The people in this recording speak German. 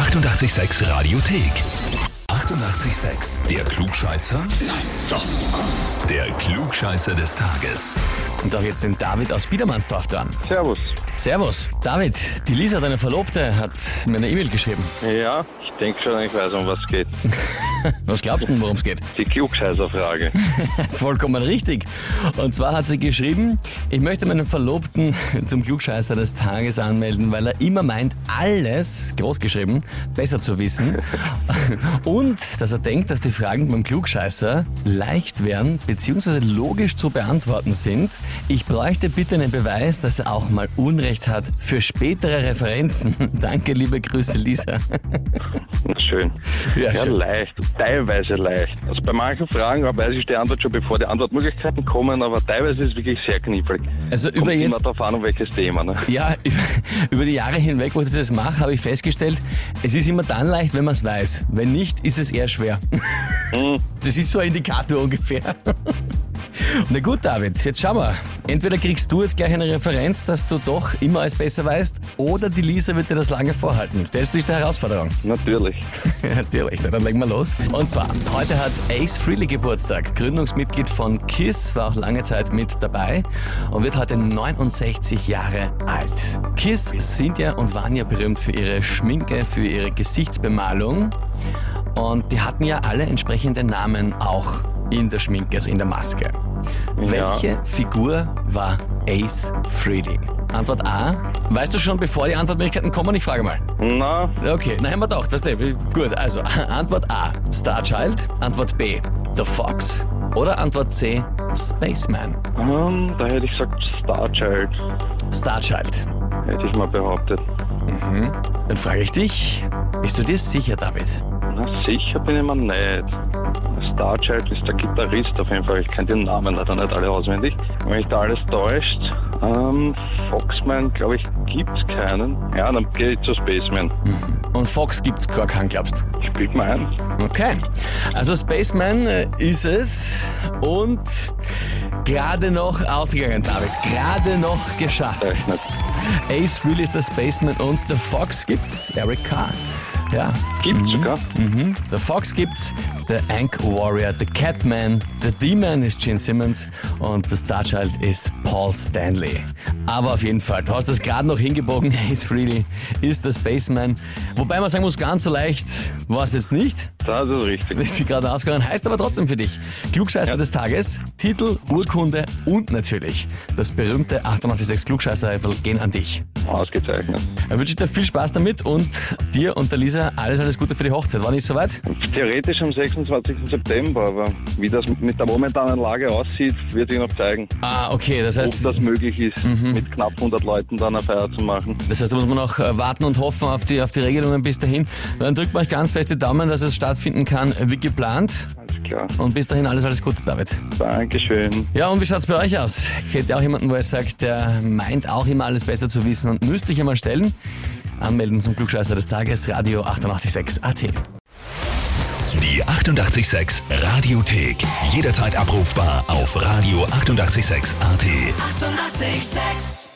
886 Radiothek. 88,6. Der Klugscheißer? Nein, doch. Der Klugscheißer des Tages. Und darf jetzt den David aus Biedermannsdorf dran. Servus. Servus. David, die Lisa, deine Verlobte, hat mir eine E-Mail geschrieben. Ja, ich denke schon, ich weiß, um was es geht. Was glaubst du, worum es geht? Die Klugscheißer-Frage. Vollkommen richtig. Und zwar hat sie geschrieben, ich möchte meinen Verlobten zum Klugscheißer des Tages anmelden, weil er immer meint, alles, großgeschrieben, besser zu wissen. Und dass er denkt, dass die Fragen beim Klugscheißer leicht wären, beziehungsweise logisch zu beantworten sind. Ich bräuchte bitte einen Beweis, dass er auch mal Unrecht hat für spätere Referenzen. Danke, liebe Grüße, Lisa. Schön. Ja, Ja, schön. leicht, teilweise leicht. Also bei manchen Fragen weiß ich die Antwort schon, bevor die Antwortmöglichkeiten kommen, aber teilweise ist es wirklich sehr knifflig. Also über Kommt immer jetzt darauf an, um welches Thema. Ne? Ja, über die Jahre hinweg, wo ich das mache, habe ich festgestellt, es ist immer dann leicht, wenn man es weiß. Wenn nicht, ist es eher schwer. Das ist so ein Indikator ungefähr. Na gut, David, jetzt schauen wir. Entweder kriegst du jetzt gleich eine Referenz, dass du doch immer alles besser weißt, oder die Lisa wird dir das lange vorhalten. Stellst du dich der Herausforderung? Natürlich. Natürlich, na, dann legen wir los. Und zwar, heute hat Ace Frehley Geburtstag, Gründungsmitglied von KISS, war auch lange Zeit mit dabei und wird heute 69 Jahre alt. KISS sind ja und waren ja berühmt für ihre Schminke, für ihre Gesichtsbemalung und die hatten ja alle entsprechende Namen auch in der Schminke, also in der Maske. Welche Figur war Ace Frehley? Antwort A. Weißt du schon, bevor die Antwortmöglichkeiten kommen? Ich frage mal. Na, Okay, na haben wir doch, weißt du, gut, also Antwort A, Starchild, Antwort B, The Fox oder Antwort C, Spaceman. ähm, da hätte ich gesagt Starchild, Starchild. hätte ich mal behauptet. Dann frage ich dich, bist du dir sicher, David? Na, sicher bin ich mir nicht. Starchild ist der Gitarrist auf jeden Fall. Ich kenne den Namen leider nicht alle auswendig. Wenn mich da alles täuscht, ähm, Foxman, glaube ich, gibt's keinen. Ja, dann gehe ich zu Spaceman. Und Fox gibt's gar keinen, glaubst Ich bild mir ein. Okay, also Spaceman äh, ist es und gerade noch ausgegangen, David, gerade noch geschafft. Ace Frehley ist der Spaceman und The Fox gibt's, Eric Carr. Ja, Gibt's sogar. Mhm. The Fox gibt's, The Ank Warrior, The Catman, The D-Man ist Gene Simmons und The Starchild ist Paul Stanley. Aber auf jeden Fall, du hast das gerade noch hingebogen, Ace Frehley ist der Spaceman. Wobei man sagen muss, ganz so leicht war es jetzt nicht. Das ist richtig. ist sie gerade ausgegangen, heißt aber trotzdem für dich. Klugscheißer des Tages, Titel, Urkunde und natürlich das berühmte 886 klugscheißer gehen an dich. Ausgezeichnet. Dann wünsche ich dir viel Spaß damit und dir und der Lisa alles, alles Gute für die Hochzeit. War nicht soweit? Theoretisch am 26. September, aber wie das mit der momentanen Lage aussieht, wird sich noch zeigen. Ah, okay, das Ob heißt, das möglich ist, mit knapp 100 Leuten dann eine Feier zu machen. das heißt, da muss man noch äh, warten und hoffen auf die, auf die Regelungen bis dahin. Dann drückt man euch ganz fest die Daumen, dass es stattfinden kann, wie geplant. Alles klar. Und bis dahin alles, alles Gute, David. Dankeschön. Ja, und wie schaut's bei euch aus? Kennt ihr auch jemanden, wo ihr sagt, der meint auch immer alles besser zu wissen und müsste ich einmal stellen? Anmelden zum Klugscheißer des Tages, Radio 886 AT. Die 88,6 Radiothek. Jederzeit abrufbar auf radio886.at. 88,6. Eighty-eight, sex.